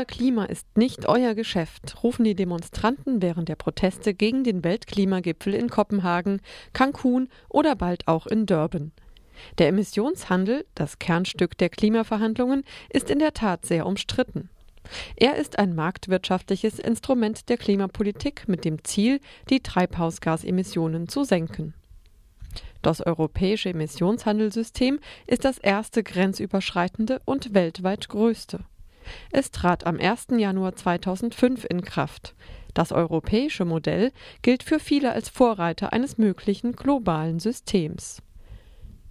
Unser Klima ist nicht euer Geschäft, rufen die Demonstranten während der Proteste gegen den Weltklimagipfel in Kopenhagen, Cancun oder bald auch in Durban. Der Emissionshandel, das Kernstück der Klimaverhandlungen, ist in der Tat sehr umstritten. Er ist ein marktwirtschaftliches Instrument der Klimapolitik mit dem Ziel, die Treibhausgasemissionen zu senken. Das europäische Emissionshandelssystem ist das erste grenzüberschreitende und weltweit größte. Es trat am 1. Januar 2005 in Kraft. Das europäische Modell gilt für viele als Vorreiter eines möglichen globalen Systems.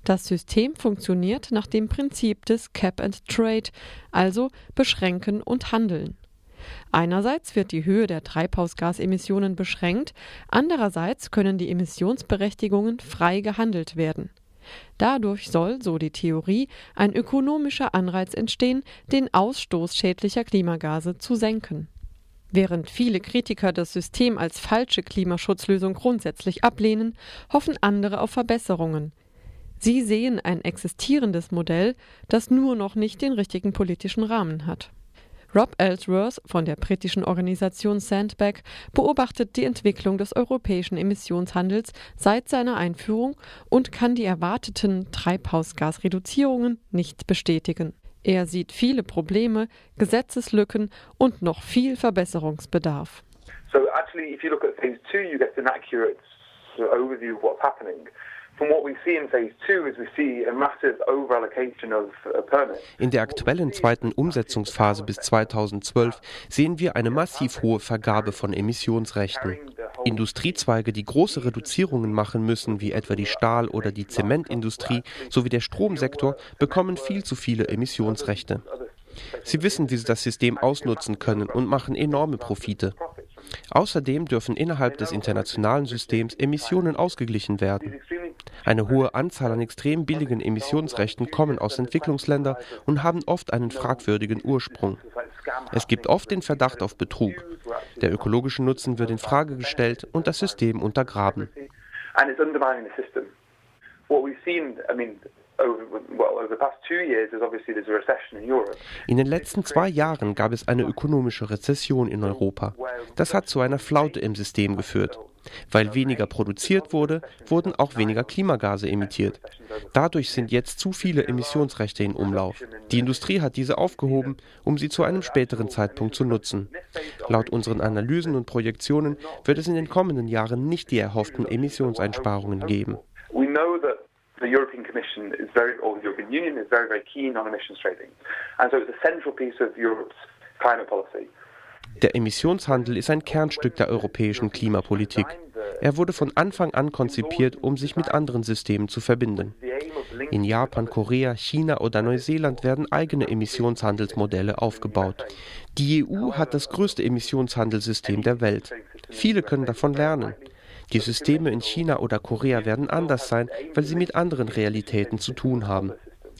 Das System funktioniert nach dem Prinzip des Cap and Trade, also beschränken und handeln. Einerseits wird die Höhe der Treibhausgasemissionen beschränkt, andererseits können die Emissionsberechtigungen frei gehandelt werden. Dadurch soll, so die Theorie, ein ökonomischer Anreiz entstehen, den Ausstoß schädlicher Klimagase zu senken. Während viele Kritiker das System als falsche Klimaschutzlösung grundsätzlich ablehnen, hoffen andere auf Verbesserungen. Sie sehen ein existierendes Modell, das nur noch nicht den richtigen politischen Rahmen hat. Rob Ellsworth von der britischen Organisation Sandbag beobachtet die Entwicklung des europäischen Emissionshandels seit seiner Einführung und kann die erwarteten Treibhausgasreduzierungen nicht bestätigen. Er sieht viele Probleme, Gesetzeslücken und noch viel Verbesserungsbedarf. So actually if you look at phase two you get an accurate overview of what's happening. In der aktuellen zweiten Umsetzungsphase bis 2012 sehen wir eine massiv hohe Vergabe von Emissionsrechten. Industriezweige, die große Reduzierungen machen müssen, wie etwa die Stahl- oder die Zementindustrie sowie der Stromsektor, bekommen viel zu viele Emissionsrechte. Sie wissen, wie sie das System ausnutzen können und machen enorme Profite. Außerdem dürfen innerhalb des internationalen Systems Emissionen ausgeglichen werden. Eine hohe Anzahl an extrem billigen Emissionsrechten kommen aus Entwicklungsländern und haben oft einen fragwürdigen Ursprung. Es gibt oft den Verdacht auf Betrug. Der ökologische Nutzen wird in Frage gestellt und das System untergraben. In den letzten zwei Jahren gab es eine ökonomische Rezession in Europa. Das hat zu einer Flaute im System geführt. Weil weniger produziert wurde, wurden auch weniger Klimagase emittiert. Dadurch sind jetzt zu viele Emissionsrechte in Umlauf. Die Industrie hat diese aufgehoben, um sie zu einem späteren Zeitpunkt zu nutzen. Laut unseren Analysen und Projektionen wird es in den kommenden Jahren nicht die erhofften Emissionseinsparungen geben. The European Commission is very, or the European Union is very, very keen on emissions trading. And so it's a central piece of Europe's climate policy. Der Emissionshandel ist ein Kernstück der europäischen Klimapolitik. Er wurde von Anfang an konzipiert, um sich mit anderen Systemen zu verbinden. In Japan, Korea, China oder Neuseeland werden eigene Emissionshandelsmodelle aufgebaut. Die EU hat das größte Emissionshandelssystem der Welt. Viele können davon lernen. Die Systeme in China oder Korea werden anders sein, weil sie mit anderen Realitäten zu tun haben.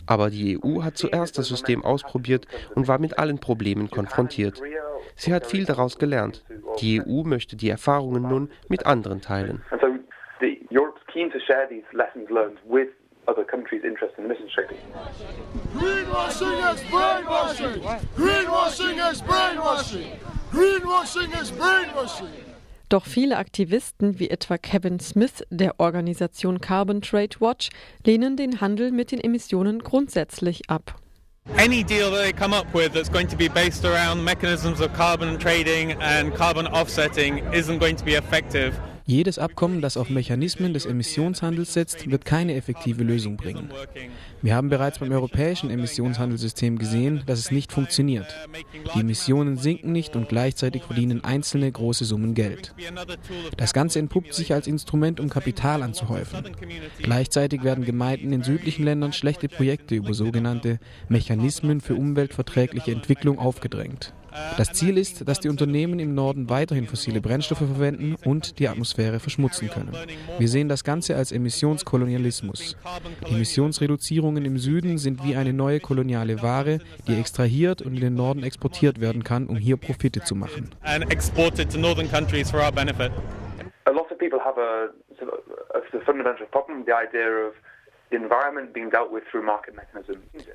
Aber die EU hat zuerst das System ausprobiert und war mit allen Problemen konfrontiert. Sie hat viel daraus gelernt. Die EU möchte die Erfahrungen nun mit anderen teilen. other countries interested in emissions trading. Greenwashing is brainwashing! Greenwashing is brainwashing! Doch viele Aktivisten, wie etwa Kevin Smith der Organisation Carbon Trade Watch, lehnen den Handel mit den Emissionen grundsätzlich ab. any deal that they come up with that's going to be based around mechanisms of carbon trading and carbon offsetting isn't going to be effective. Jedes Abkommen, das auf Mechanismen des Emissionshandels setzt, wird keine effektive Lösung bringen. Wir haben bereits beim europäischen Emissionshandelssystem gesehen, dass es nicht funktioniert. Die Emissionen sinken nicht und gleichzeitig verdienen einzelne große Summen Geld. Das Ganze entpuppt sich als Instrument, um Kapital anzuhäufen. Gleichzeitig werden Gemeinden in südlichen Ländern schlechte Projekte über sogenannte Mechanismen für umweltverträgliche Entwicklung aufgedrängt. Das Ziel ist, dass die Unternehmen im Norden weiterhin fossile Brennstoffe verwenden und die Atmosphäre verschmutzen können. Wir sehen das Ganze als Emissionskolonialismus. Die Emissionsreduzierungen im Süden sind wie eine neue koloniale Ware, die extrahiert und in den Norden exportiert werden kann, um hier Profite zu machen. A lot of people have a, a fundamental problem, the idea of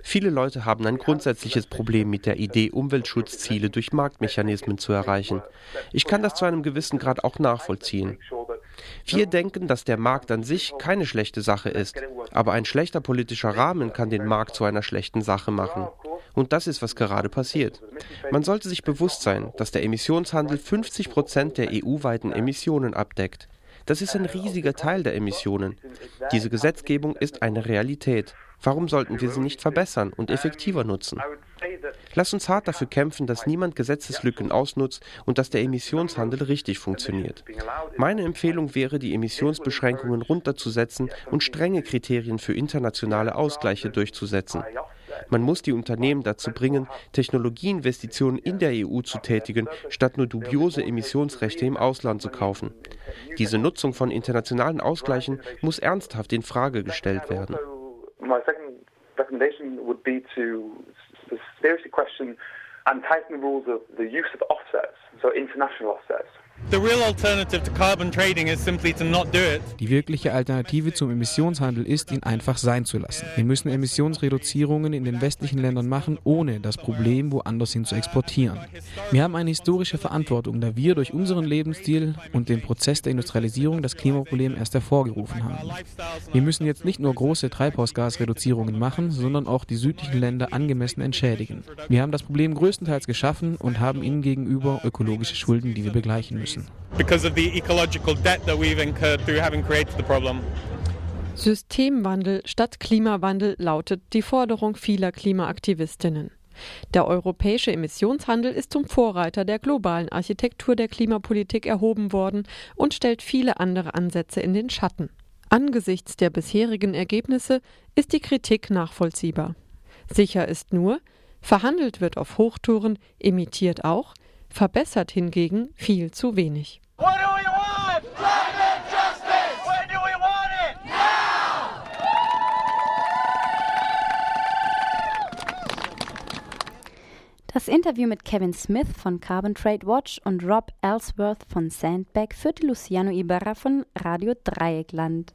Viele Leute haben ein grundsätzliches Problem mit der Idee, Umweltschutzziele durch Marktmechanismen zu erreichen. Ich kann das zu einem gewissen Grad auch nachvollziehen. Wir denken, dass der Markt an sich keine schlechte Sache ist, aber ein schlechter politischer Rahmen kann den Markt zu einer schlechten Sache machen. Und das ist, was gerade passiert. Man sollte sich bewusst sein, dass der Emissionshandel 50 Prozent der EU-weiten Emissionen abdeckt. Das ist ein riesiger Teil der Emissionen. Diese Gesetzgebung ist eine Realität. Warum sollten wir sie nicht verbessern und effektiver nutzen? Lass uns hart dafür kämpfen, dass niemand Gesetzeslücken ausnutzt und dass der Emissionshandel richtig funktioniert. Meine Empfehlung wäre, die Emissionsbeschränkungen runterzusetzen und strenge Kriterien für internationale Ausgleiche durchzusetzen. Man muss die Unternehmen dazu bringen, Technologieinvestitionen in der EU zu tätigen, statt nur dubiose Emissionsrechte im Ausland zu kaufen. Diese Nutzung von internationalen Ausgleichen muss ernsthaft in Frage gestellt werden. My second recommendation would be to seriously question and tighten the rules of the use of offsets, so international offsets. Die wirkliche Alternative zum Emissionshandel ist, ihn einfach sein zu lassen. Wir müssen Emissionsreduzierungen in den westlichen Ländern machen, ohne das Problem woanders hin zu exportieren. Wir haben eine historische Verantwortung, da wir durch unseren Lebensstil und den Prozess der Industrialisierung das Klimaproblem erst hervorgerufen haben. Wir müssen jetzt nicht nur große Treibhausgasreduzierungen machen, sondern auch die südlichen Länder angemessen entschädigen. Wir haben das Problem größtenteils geschaffen und haben ihnen gegenüber ökologische Schulden, die wir begleichen müssen. Systemwandel statt Klimawandel lautet die Forderung vieler Klimaaktivistinnen. Der europäische Emissionshandel ist zum Vorreiter der globalen Architektur der Klimapolitik erhoben worden und stellt viele andere Ansätze in den Schatten. Angesichts der bisherigen Ergebnisse ist die Kritik nachvollziehbar. Sicher ist nur, verhandelt wird auf Hochtouren, emittiert auch, verbessert hingegen viel zu wenig. Das Interview mit Kevin Smith von Carbon Trade Watch und Rob Ellsworth von Sandbag führte Luciano Ibarra von Radio Dreieckland.